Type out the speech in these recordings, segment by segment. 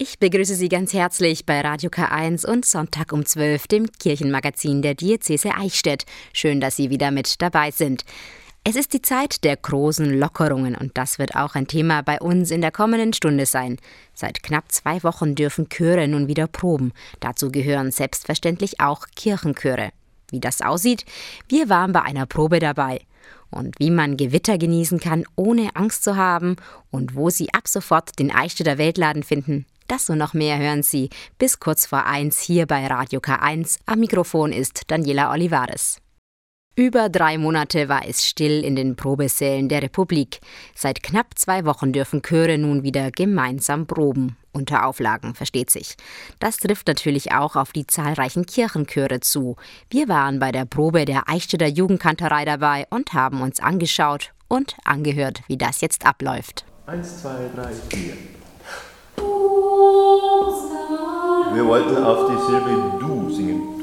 Ich begrüße Sie ganz herzlich bei Radio K1 und Sonntag um 12, dem Kirchenmagazin der Diözese Eichstätt. Schön, dass Sie wieder mit dabei sind. Es ist die Zeit der großen Lockerungen und das wird auch ein Thema bei uns in der kommenden Stunde sein. Seit knapp zwei Wochen dürfen Chöre nun wieder proben. Dazu gehören selbstverständlich auch Kirchenchöre. Wie das aussieht, wir waren bei einer Probe dabei. Und wie man Gewitter genießen kann, ohne Angst zu haben und wo Sie ab sofort den Eichstätter Weltladen finden, das und noch mehr hören Sie bis kurz vor eins hier bei Radio K1. Am Mikrofon ist Daniela Olivares. Über drei Monate war es still in den Probesälen der Republik. Seit knapp zwei Wochen dürfen Chöre nun wieder gemeinsam proben. Unter Auflagen, versteht sich. Das trifft natürlich auch auf die zahlreichen Kirchenchöre zu. Wir waren bei der Probe der Eichstätter Jugendkantorei dabei und haben uns angeschaut und angehört, wie das jetzt abläuft. Eins, zwei, drei, vier. Wir wollten auf die Silbe Du singen.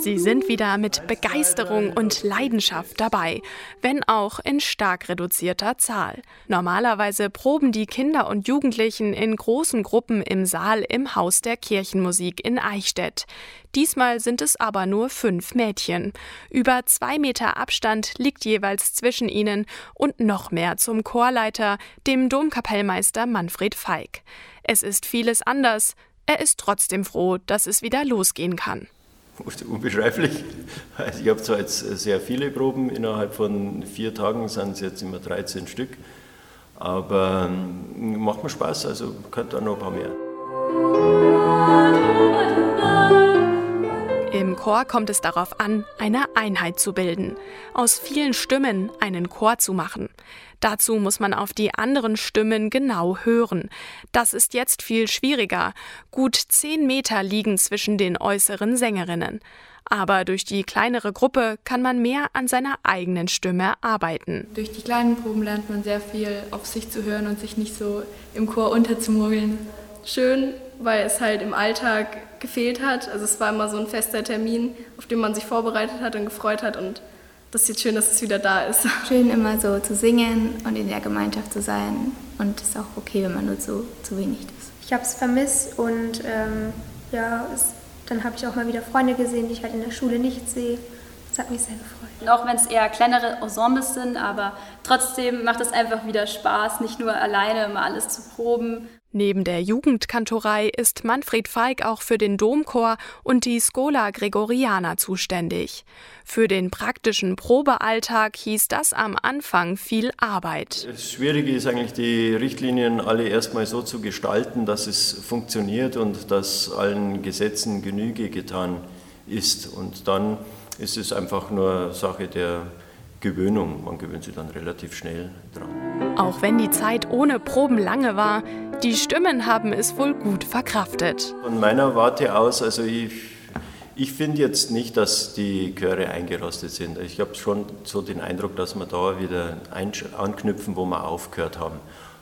Sie sind wieder mit Begeisterung und Leidenschaft dabei, wenn auch in stark reduzierter Zahl. Normalerweise proben die Kinder und Jugendlichen in großen Gruppen im Saal im Haus der Kirchenmusik in Eichstätt. Diesmal sind es aber nur fünf Mädchen. Über zwei Meter Abstand liegt jeweils zwischen ihnen und noch mehr zum Chorleiter, dem Domkapellmeister Manfred Feig. Es ist vieles anders. Er ist trotzdem froh, dass es wieder losgehen kann unbeschreiblich. Also ich habe zwar jetzt sehr viele Proben, innerhalb von vier Tagen sind es jetzt immer 13 Stück, aber ähm, macht mir Spaß, also könnte auch noch ein paar mehr. Chor kommt es darauf an, eine Einheit zu bilden, aus vielen Stimmen einen Chor zu machen. Dazu muss man auf die anderen Stimmen genau hören. Das ist jetzt viel schwieriger. Gut zehn Meter liegen zwischen den äußeren Sängerinnen. Aber durch die kleinere Gruppe kann man mehr an seiner eigenen Stimme arbeiten. Durch die kleinen Proben lernt man sehr viel auf sich zu hören und sich nicht so im Chor unterzumogeln. Schön, weil es halt im Alltag gefehlt hat. Also es war immer so ein fester Termin, auf den man sich vorbereitet hat und gefreut hat und das ist jetzt schön, dass es wieder da ist. Schön immer so zu singen und in der Gemeinschaft zu sein. Und es ist auch okay, wenn man nur zu, zu wenig ist. Ich habe es vermisst und ähm, ja, es, dann habe ich auch mal wieder Freunde gesehen, die ich halt in der Schule nicht sehe. Das hat mich sehr gefreut. Auch wenn es eher kleinere Ensembles sind, aber trotzdem macht es einfach wieder Spaß, nicht nur alleine immer alles zu proben. Neben der Jugendkantorei ist Manfred Feig auch für den Domchor und die Schola Gregoriana zuständig. Für den praktischen Probealltag hieß das am Anfang viel Arbeit. Das Schwierige ist eigentlich, die Richtlinien alle erstmal so zu gestalten, dass es funktioniert und dass allen Gesetzen Genüge getan ist. Und dann ist es einfach nur Sache der Gewöhnung. Man gewöhnt sich dann relativ schnell dran. Auch wenn die Zeit ohne Proben lange war, die Stimmen haben es wohl gut verkraftet. Von meiner Warte aus, also ich, ich finde jetzt nicht, dass die Chöre eingerostet sind. Ich habe schon so den Eindruck, dass wir da wieder anknüpfen, wo wir aufgehört haben.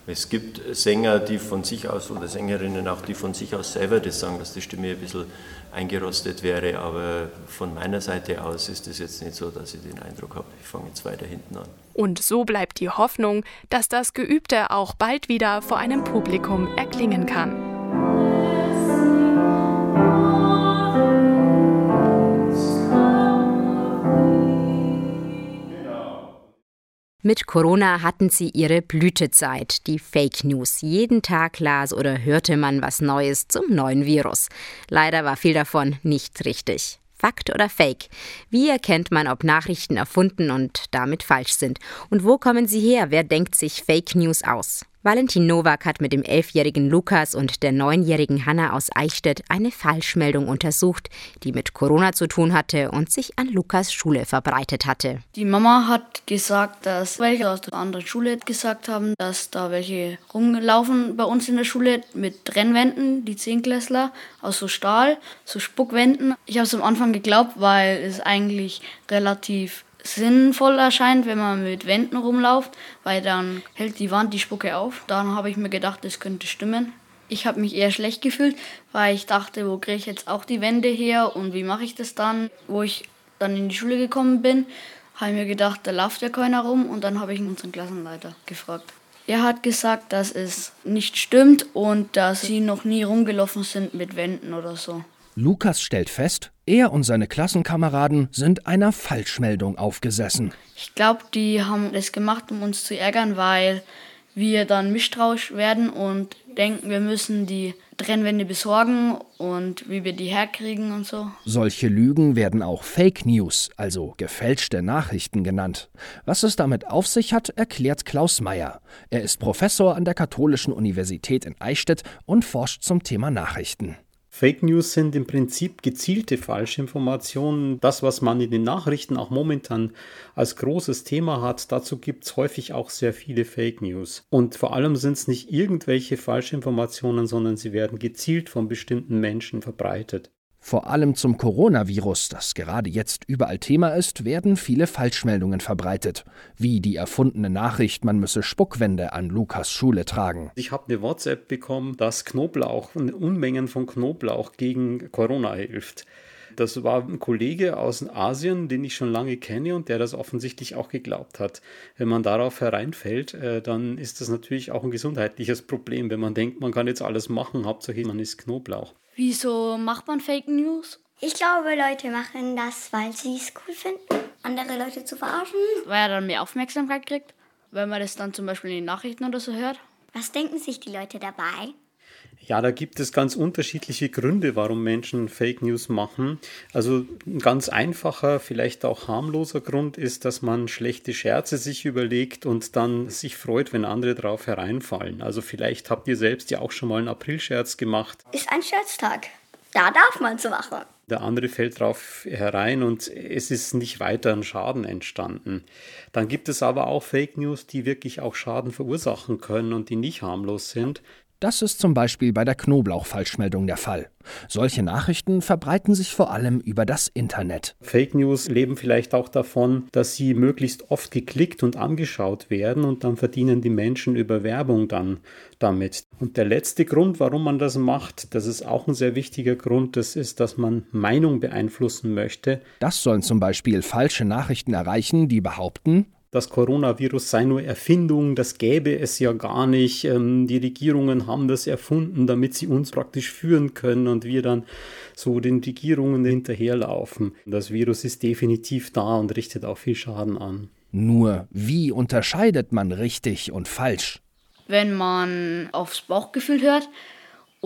Es gibt Sänger, die von sich aus, oder Sängerinnen auch, die von sich aus selber das sagen, dass die Stimme ein bisschen eingerostet wäre, aber von meiner Seite aus ist es jetzt nicht so, dass ich den Eindruck habe, ich fange jetzt weiter hinten an. Und so bleibt die Hoffnung, dass das Geübte auch bald wieder vor einem Publikum erklingen kann. Mit Corona hatten sie ihre Blütezeit, die Fake News. Jeden Tag las oder hörte man was Neues zum neuen Virus. Leider war viel davon nicht richtig. Fakt oder Fake? Wie erkennt man, ob Nachrichten erfunden und damit falsch sind? Und wo kommen sie her? Wer denkt sich Fake News aus? Valentin Nowak hat mit dem elfjährigen Lukas und der neunjährigen Hanna aus Eichstätt eine Falschmeldung untersucht, die mit Corona zu tun hatte und sich an Lukas Schule verbreitet hatte. Die Mama hat gesagt, dass welche aus der anderen Schule gesagt haben, dass da welche rumlaufen bei uns in der Schule mit Trennwänden, die Zehnklässler, aus so Stahl, so Spuckwänden. Ich habe es am Anfang geglaubt, weil es eigentlich relativ sinnvoll erscheint, wenn man mit Wänden rumläuft, weil dann hält die Wand die Spucke auf. Dann habe ich mir gedacht, das könnte stimmen. Ich habe mich eher schlecht gefühlt, weil ich dachte, wo kriege ich jetzt auch die Wände her und wie mache ich das dann? Wo ich dann in die Schule gekommen bin, habe ich mir gedacht, da läuft ja keiner rum und dann habe ich unseren Klassenleiter gefragt. Er hat gesagt, dass es nicht stimmt und dass sie noch nie rumgelaufen sind mit Wänden oder so. Lukas stellt fest, er und seine Klassenkameraden sind einer Falschmeldung aufgesessen. Ich glaube, die haben das gemacht, um uns zu ärgern, weil wir dann misstrauisch werden und denken, wir müssen die Trennwände besorgen und wie wir die herkriegen und so. Solche Lügen werden auch Fake News, also gefälschte Nachrichten genannt. Was es damit auf sich hat, erklärt Klaus Meyer. Er ist Professor an der Katholischen Universität in Eichstätt und forscht zum Thema Nachrichten. Fake News sind im Prinzip gezielte Falschinformationen. Das, was man in den Nachrichten auch momentan als großes Thema hat, dazu gibt es häufig auch sehr viele Fake News. Und vor allem sind es nicht irgendwelche Falschinformationen, sondern sie werden gezielt von bestimmten Menschen verbreitet. Vor allem zum Coronavirus, das gerade jetzt überall Thema ist, werden viele Falschmeldungen verbreitet, wie die erfundene Nachricht, man müsse Spuckwände an Lukas Schule tragen. Ich habe eine WhatsApp bekommen, dass Knoblauch, Unmengen von Knoblauch gegen Corona hilft. Das war ein Kollege aus Asien, den ich schon lange kenne und der das offensichtlich auch geglaubt hat. Wenn man darauf hereinfällt, äh, dann ist das natürlich auch ein gesundheitliches Problem, wenn man denkt, man kann jetzt alles machen, Hauptsache man isst Knoblauch. Wieso macht man Fake News? Ich glaube, Leute machen das, weil sie es cool finden, andere Leute zu verarschen. Weil er dann mehr Aufmerksamkeit kriegt, wenn man das dann zum Beispiel in den Nachrichten oder so hört. Was denken sich die Leute dabei? Ja, da gibt es ganz unterschiedliche Gründe, warum Menschen Fake News machen. Also ein ganz einfacher, vielleicht auch harmloser Grund ist, dass man schlechte Scherze sich überlegt und dann sich freut, wenn andere drauf hereinfallen. Also vielleicht habt ihr selbst ja auch schon mal einen Aprilscherz gemacht. Ist ein Scherztag. Da darf man so machen. Der andere fällt drauf herein und es ist nicht weiter ein Schaden entstanden. Dann gibt es aber auch Fake News, die wirklich auch Schaden verursachen können und die nicht harmlos sind. Das ist zum Beispiel bei der Knoblauch-Falschmeldung der Fall. Solche Nachrichten verbreiten sich vor allem über das Internet. Fake News leben vielleicht auch davon, dass sie möglichst oft geklickt und angeschaut werden und dann verdienen die Menschen über Werbung dann damit. Und der letzte Grund, warum man das macht, das ist auch ein sehr wichtiger Grund, das ist, dass man Meinung beeinflussen möchte. Das sollen zum Beispiel falsche Nachrichten erreichen, die behaupten, das Coronavirus sei nur Erfindung, das gäbe es ja gar nicht. Ähm, die Regierungen haben das erfunden, damit sie uns praktisch führen können und wir dann so den Regierungen hinterherlaufen. Das Virus ist definitiv da und richtet auch viel Schaden an. Nur, wie unterscheidet man richtig und falsch? Wenn man aufs Bauchgefühl hört,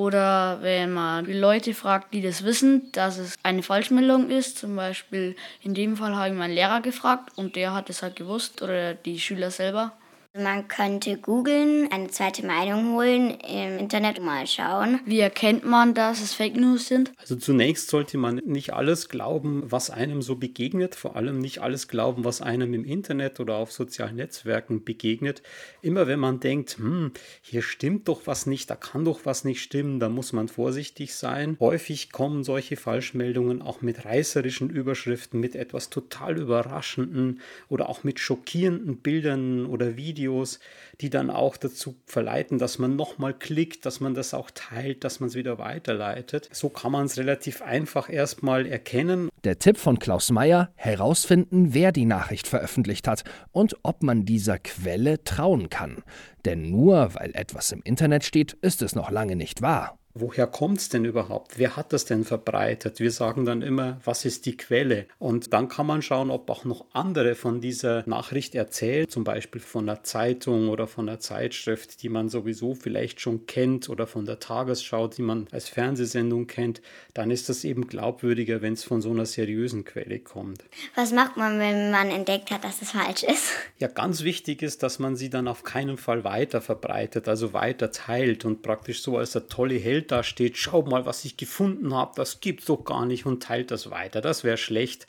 oder wenn man die Leute fragt, die das wissen, dass es eine Falschmeldung ist, zum Beispiel in dem Fall habe ich meinen Lehrer gefragt und der hat es halt gewusst oder die Schüler selber. Man könnte googeln, eine zweite Meinung holen, im Internet mal schauen. Wie erkennt man, dass es Fake News sind? Also zunächst sollte man nicht alles glauben, was einem so begegnet, vor allem nicht alles glauben, was einem im Internet oder auf sozialen Netzwerken begegnet. Immer wenn man denkt, hm, hier stimmt doch was nicht, da kann doch was nicht stimmen, da muss man vorsichtig sein. Häufig kommen solche Falschmeldungen auch mit reißerischen Überschriften, mit etwas total überraschenden oder auch mit schockierenden Bildern oder Videos Videos, die dann auch dazu verleiten, dass man nochmal klickt, dass man das auch teilt, dass man es wieder weiterleitet. So kann man es relativ einfach erstmal erkennen. Der Tipp von Klaus Meyer, herausfinden, wer die Nachricht veröffentlicht hat und ob man dieser Quelle trauen kann. Denn nur weil etwas im Internet steht, ist es noch lange nicht wahr. Woher kommt es denn überhaupt? Wer hat das denn verbreitet? Wir sagen dann immer, was ist die Quelle? Und dann kann man schauen, ob auch noch andere von dieser Nachricht erzählen, zum Beispiel von einer Zeitung oder von einer Zeitschrift, die man sowieso vielleicht schon kennt oder von der Tagesschau, die man als Fernsehsendung kennt. Dann ist das eben glaubwürdiger, wenn es von so einer seriösen Quelle kommt. Was macht man, wenn man entdeckt hat, dass es falsch ist? Ja, ganz wichtig ist, dass man sie dann auf keinen Fall weiter verbreitet, also weiter teilt und praktisch so als der tolle Held Da steht, schau mal, was ich gefunden habe, das gibt's doch gar nicht und teilt das weiter. Das wäre schlecht.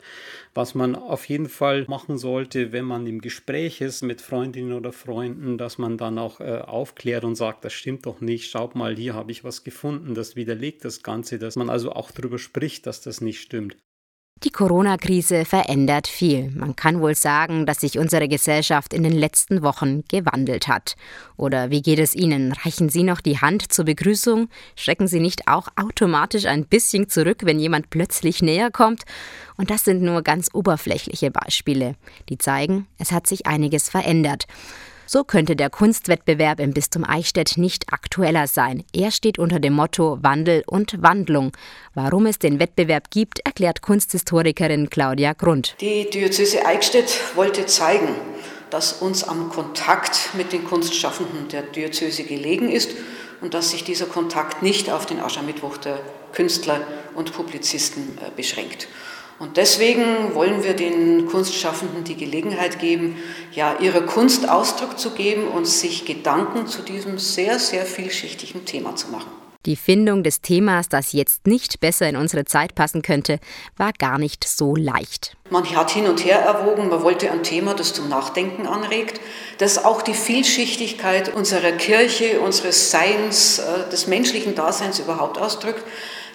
Was man auf jeden Fall machen sollte, wenn man im Gespräch ist mit Freundinnen oder Freunden, dass man dann auch äh, aufklärt und sagt, das stimmt doch nicht, schaut mal, hier habe ich was gefunden, das widerlegt das Ganze, dass man also auch darüber spricht, dass das nicht stimmt. Die Corona-Krise verändert viel. Man kann wohl sagen, dass sich unsere Gesellschaft in den letzten Wochen gewandelt hat. Oder wie geht es Ihnen? Reichen Sie noch die Hand zur Begrüßung? Schrecken Sie nicht auch automatisch ein bisschen zurück, wenn jemand plötzlich näher kommt? Und das sind nur ganz oberflächliche Beispiele, die zeigen, es hat sich einiges verändert. So könnte der Kunstwettbewerb im Bistum Eichstätt nicht aktueller sein. Er steht unter dem Motto Wandel und Wandlung. Warum es den Wettbewerb gibt, erklärt Kunsthistorikerin Claudia Grund. Die Diözese Eichstätt wollte zeigen, dass uns am Kontakt mit den Kunstschaffenden der Diözese gelegen ist und dass sich dieser Kontakt nicht auf den Aschermittwoch der Künstler und Publizisten äh, beschränkt. Und deswegen wollen wir den Kunstschaffenden die Gelegenheit geben, ja, ihrer Kunst Ausdruck zu geben und sich Gedanken zu diesem sehr, sehr vielschichtigen Thema zu machen. Die Findung des Themas, das jetzt nicht besser in unsere Zeit passen könnte, war gar nicht so leicht. Man hat hin und her erwogen, man wollte ein Thema, das zum Nachdenken anregt, das auch die Vielschichtigkeit unserer Kirche, unseres Seins, äh, des menschlichen Daseins überhaupt ausdrückt.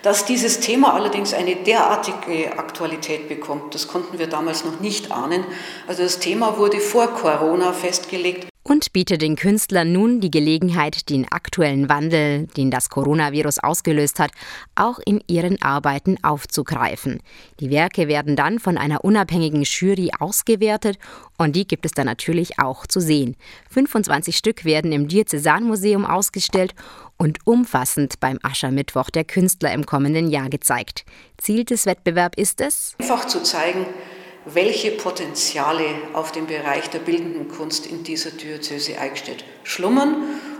Dass dieses Thema allerdings eine derartige Aktualität bekommt, das konnten wir damals noch nicht ahnen. Also das Thema wurde vor Corona festgelegt und bietet den Künstlern nun die Gelegenheit, den aktuellen Wandel, den das Coronavirus ausgelöst hat, auch in ihren Arbeiten aufzugreifen. Die Werke werden dann von einer unabhängigen Jury ausgewertet und die gibt es dann natürlich auch zu sehen. 25 Stück werden im Diözesanmuseum ausgestellt und umfassend beim Aschermittwoch der Künstler im kommenden Jahr gezeigt. Ziel des Wettbewerbs ist es, einfach zu zeigen, welche Potenziale auf dem Bereich der bildenden Kunst in dieser Diözese Eichstätt schlummern.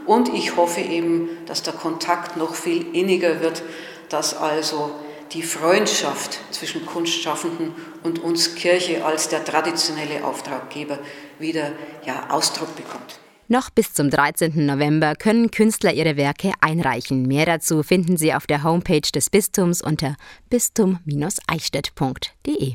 Und ich hoffe eben, dass der Kontakt noch viel inniger wird, dass also die Freundschaft zwischen Kunstschaffenden und uns Kirche als der traditionelle Auftraggeber wieder ja, Ausdruck bekommt. Noch bis zum 13. November können Künstler ihre Werke einreichen. Mehr dazu finden Sie auf der Homepage des Bistums unter bistum-eichstätt.de.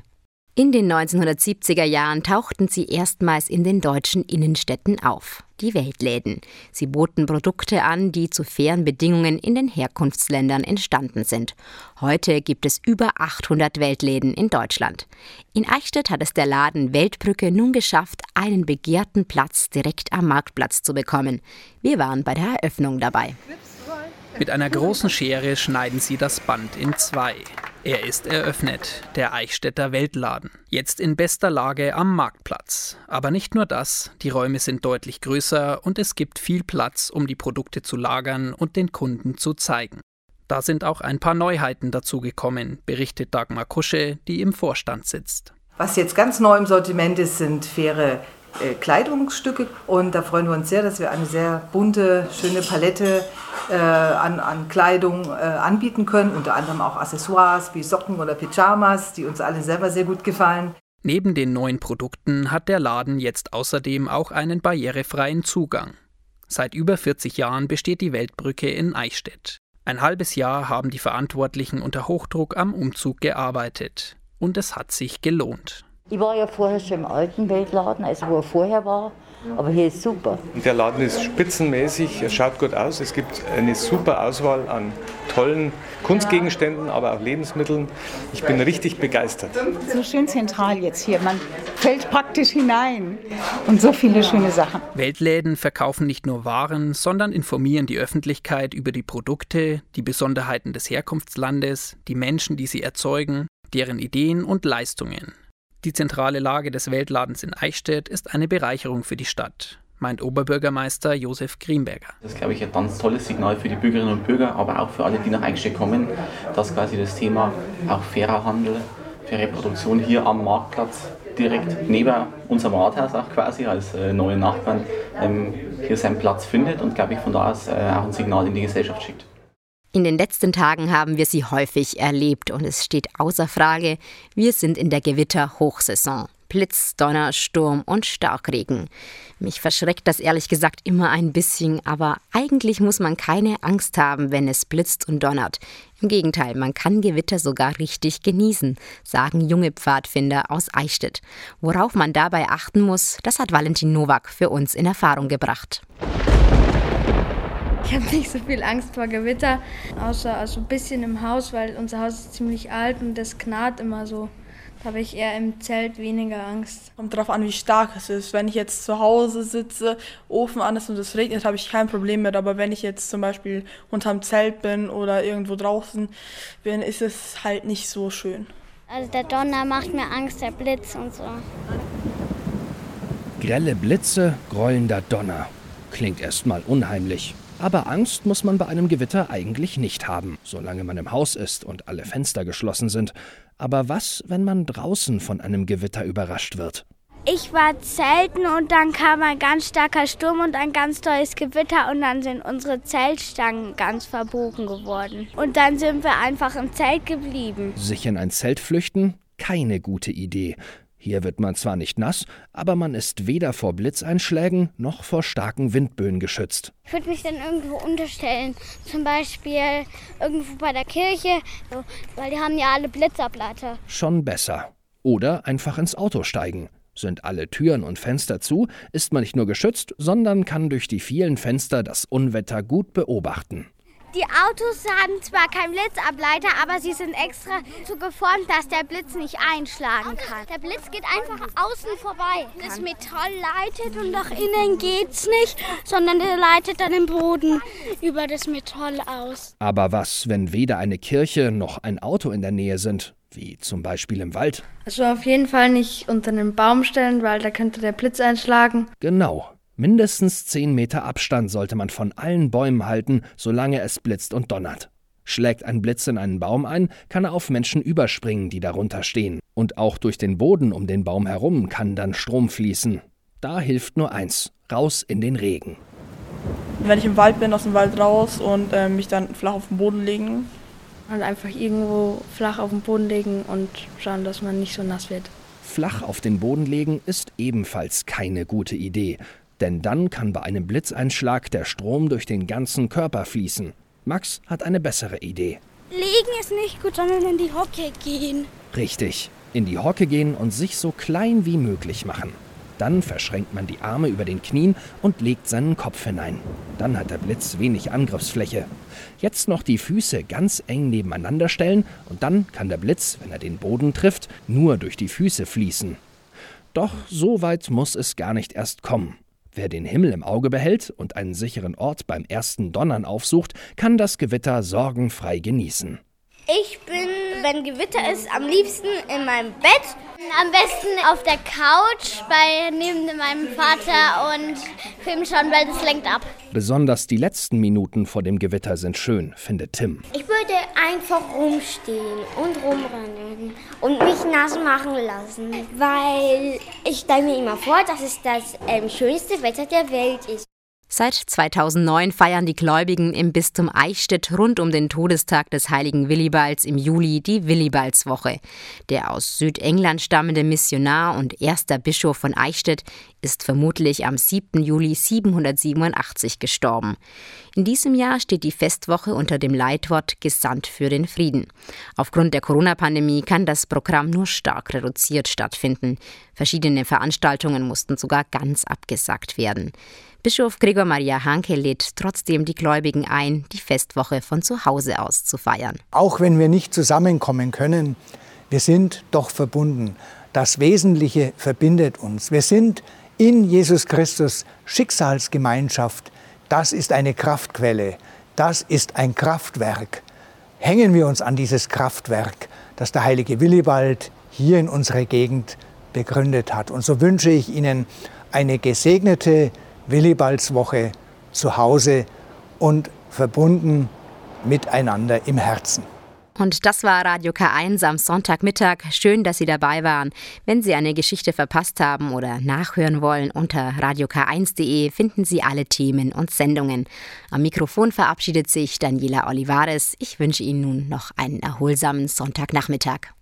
In den 1970er Jahren tauchten sie erstmals in den deutschen Innenstädten auf, die Weltläden. Sie boten Produkte an, die zu fairen Bedingungen in den Herkunftsländern entstanden sind. Heute gibt es über 800 Weltläden in Deutschland. In Eichstätt hat es der Laden Weltbrücke nun geschafft, einen begehrten Platz direkt am Marktplatz zu bekommen. Wir waren bei der Eröffnung dabei. Mit einer großen Schere schneiden sie das Band in zwei. Er ist eröffnet, der Eichstätter Weltladen. Jetzt in bester Lage am Marktplatz. Aber nicht nur das, die Räume sind deutlich größer und es gibt viel Platz, um die Produkte zu lagern und den Kunden zu zeigen. Da sind auch ein paar Neuheiten dazugekommen, berichtet Dagmar Kusche, die im Vorstand sitzt. Was jetzt ganz neu im Sortiment ist, sind faire äh, Kleidungsstücke und da freuen wir uns sehr, dass wir eine sehr bunte, schöne Palette äh, an, an Kleidung äh, anbieten können, unter anderem auch Accessoires wie Socken oder Pyjamas, die uns alle selber sehr gut gefallen. Neben den neuen Produkten hat der Laden jetzt außerdem auch einen barrierefreien Zugang. Seit über 40 Jahren besteht die Weltbrücke in Eichstätt. Ein halbes Jahr haben die Verantwortlichen unter Hochdruck am Umzug gearbeitet. Und es hat sich gelohnt. Ich war ja vorher schon im alten Weltladen, also wo er vorher war. Aber hier ist super. Der Laden ist spitzenmäßig, es schaut gut aus. Es gibt eine super Auswahl an tollen Kunstgegenständen, aber auch Lebensmitteln. Ich bin richtig begeistert. So schön zentral jetzt hier. Man fällt praktisch hinein. Und so viele schöne Sachen. Weltläden verkaufen nicht nur Waren, sondern informieren die Öffentlichkeit über die Produkte, die Besonderheiten des Herkunftslandes, die Menschen, die sie erzeugen, deren Ideen und Leistungen. Die zentrale Lage des Weltladens in Eichstätt ist eine Bereicherung für die Stadt, meint Oberbürgermeister Josef Grimberger. Das ist, glaube ich, ein ganz tolles Signal für die Bürgerinnen und Bürger, aber auch für alle, die nach Eichstätt kommen, dass quasi das Thema auch fairer Handel, faire Produktion hier am Marktplatz direkt neben unserem Rathaus auch quasi als äh, neue Nachbarn ähm, hier seinen Platz findet und glaube ich von da aus äh, auch ein Signal in die Gesellschaft schickt. In den letzten Tagen haben wir sie häufig erlebt und es steht außer Frage, wir sind in der Gewitterhochsaison. Blitz, Donner, Sturm und Starkregen. Mich verschreckt das ehrlich gesagt immer ein bisschen, aber eigentlich muss man keine Angst haben, wenn es blitzt und donnert. Im Gegenteil, man kann Gewitter sogar richtig genießen, sagen junge Pfadfinder aus Eichstätt. Worauf man dabei achten muss, das hat Valentin Nowak für uns in Erfahrung gebracht. Ich habe nicht so viel Angst vor Gewitter, außer also ein bisschen im Haus, weil unser Haus ist ziemlich alt und das knarrt immer so. Da habe ich eher im Zelt weniger Angst. Kommt darauf an, wie stark es ist. Wenn ich jetzt zu Hause sitze, Ofen an ist und es regnet, habe ich kein Problem mit. Aber wenn ich jetzt zum Beispiel unterm Zelt bin oder irgendwo draußen bin, ist es halt nicht so schön. Also der Donner macht mir Angst, der Blitz und so. Grelle Blitze, grollender Donner. Klingt erstmal unheimlich. Aber Angst muss man bei einem Gewitter eigentlich nicht haben, solange man im Haus ist und alle Fenster geschlossen sind. Aber was, wenn man draußen von einem Gewitter überrascht wird? Ich war zelten und dann kam ein ganz starker Sturm und ein ganz tolles Gewitter und dann sind unsere Zeltstangen ganz verbogen geworden. Und dann sind wir einfach im Zelt geblieben. Sich in ein Zelt flüchten? Keine gute Idee. Hier wird man zwar nicht nass, aber man ist weder vor Blitzeinschlägen noch vor starken Windböen geschützt. Ich würde mich dann irgendwo unterstellen, zum Beispiel irgendwo bei der Kirche, weil die haben ja alle Blitzableiter. Schon besser. Oder einfach ins Auto steigen. Sind alle Türen und Fenster zu, ist man nicht nur geschützt, sondern kann durch die vielen Fenster das Unwetter gut beobachten. Die Autos haben zwar keinen Blitzableiter, aber sie sind extra so geformt, dass der Blitz nicht einschlagen kann. Der Blitz geht einfach außen vorbei. Das Metall leitet und nach innen geht's nicht, sondern der leitet dann den Boden über das Metall aus. Aber was, wenn weder eine Kirche noch ein Auto in der Nähe sind? Wie zum Beispiel im Wald? Also auf jeden Fall nicht unter einen Baum stellen, weil da könnte der Blitz einschlagen. Genau. Mindestens 10 Meter Abstand sollte man von allen Bäumen halten, solange es blitzt und donnert. Schlägt ein Blitz in einen Baum ein, kann er auf Menschen überspringen, die darunter stehen. Und auch durch den Boden um den Baum herum kann dann Strom fließen. Da hilft nur eins: raus in den Regen. Wenn ich im Wald bin, aus dem Wald raus und äh, mich dann flach auf den Boden legen. Und einfach irgendwo flach auf den Boden legen und schauen, dass man nicht so nass wird. Flach auf den Boden legen ist ebenfalls keine gute Idee denn dann kann bei einem Blitzeinschlag der Strom durch den ganzen Körper fließen. Max hat eine bessere Idee. Liegen ist nicht gut, sondern in die Hocke gehen. Richtig, in die Hocke gehen und sich so klein wie möglich machen. Dann verschränkt man die Arme über den Knien und legt seinen Kopf hinein. Dann hat der Blitz wenig Angriffsfläche. Jetzt noch die Füße ganz eng nebeneinander stellen und dann kann der Blitz, wenn er den Boden trifft, nur durch die Füße fließen. Doch so weit muss es gar nicht erst kommen. Wer den Himmel im Auge behält und einen sicheren Ort beim ersten Donnern aufsucht, kann das Gewitter sorgenfrei genießen. Ich bin, wenn Gewitter ist, am liebsten in meinem Bett. Am besten auf der Couch bei neben meinem Vater und Film schauen, weil das lenkt ab. Besonders die letzten Minuten vor dem Gewitter sind schön, findet Tim. Ich würde einfach rumstehen und rumrennen und mich nass machen lassen, weil ich stelle mir immer vor, dass es das ähm, schönste Wetter der Welt ist. Seit 2009 feiern die Gläubigen im Bistum Eichstätt rund um den Todestag des heiligen Willibalds im Juli die Willibaldswoche. Der aus Südengland stammende Missionar und erster Bischof von Eichstätt ist vermutlich am 7. Juli 787 gestorben. In diesem Jahr steht die Festwoche unter dem Leitwort Gesandt für den Frieden. Aufgrund der Corona-Pandemie kann das Programm nur stark reduziert stattfinden. Verschiedene Veranstaltungen mussten sogar ganz abgesagt werden. Bischof Gregor Maria Hanke lädt trotzdem die Gläubigen ein, die Festwoche von zu Hause aus zu feiern. Auch wenn wir nicht zusammenkommen können, wir sind doch verbunden. Das Wesentliche verbindet uns. Wir sind in Jesus Christus Schicksalsgemeinschaft. Das ist eine Kraftquelle. Das ist ein Kraftwerk. Hängen wir uns an dieses Kraftwerk, das der heilige Willibald hier in unserer Gegend begründet hat. Und so wünsche ich Ihnen eine gesegnete Willibaldswoche zu Hause und verbunden miteinander im Herzen. Und das war Radio K1 am Sonntagmittag. Schön, dass Sie dabei waren. Wenn Sie eine Geschichte verpasst haben oder nachhören wollen, unter radiok1.de finden Sie alle Themen und Sendungen. Am Mikrofon verabschiedet sich Daniela Olivares. Ich wünsche Ihnen nun noch einen erholsamen Sonntagnachmittag.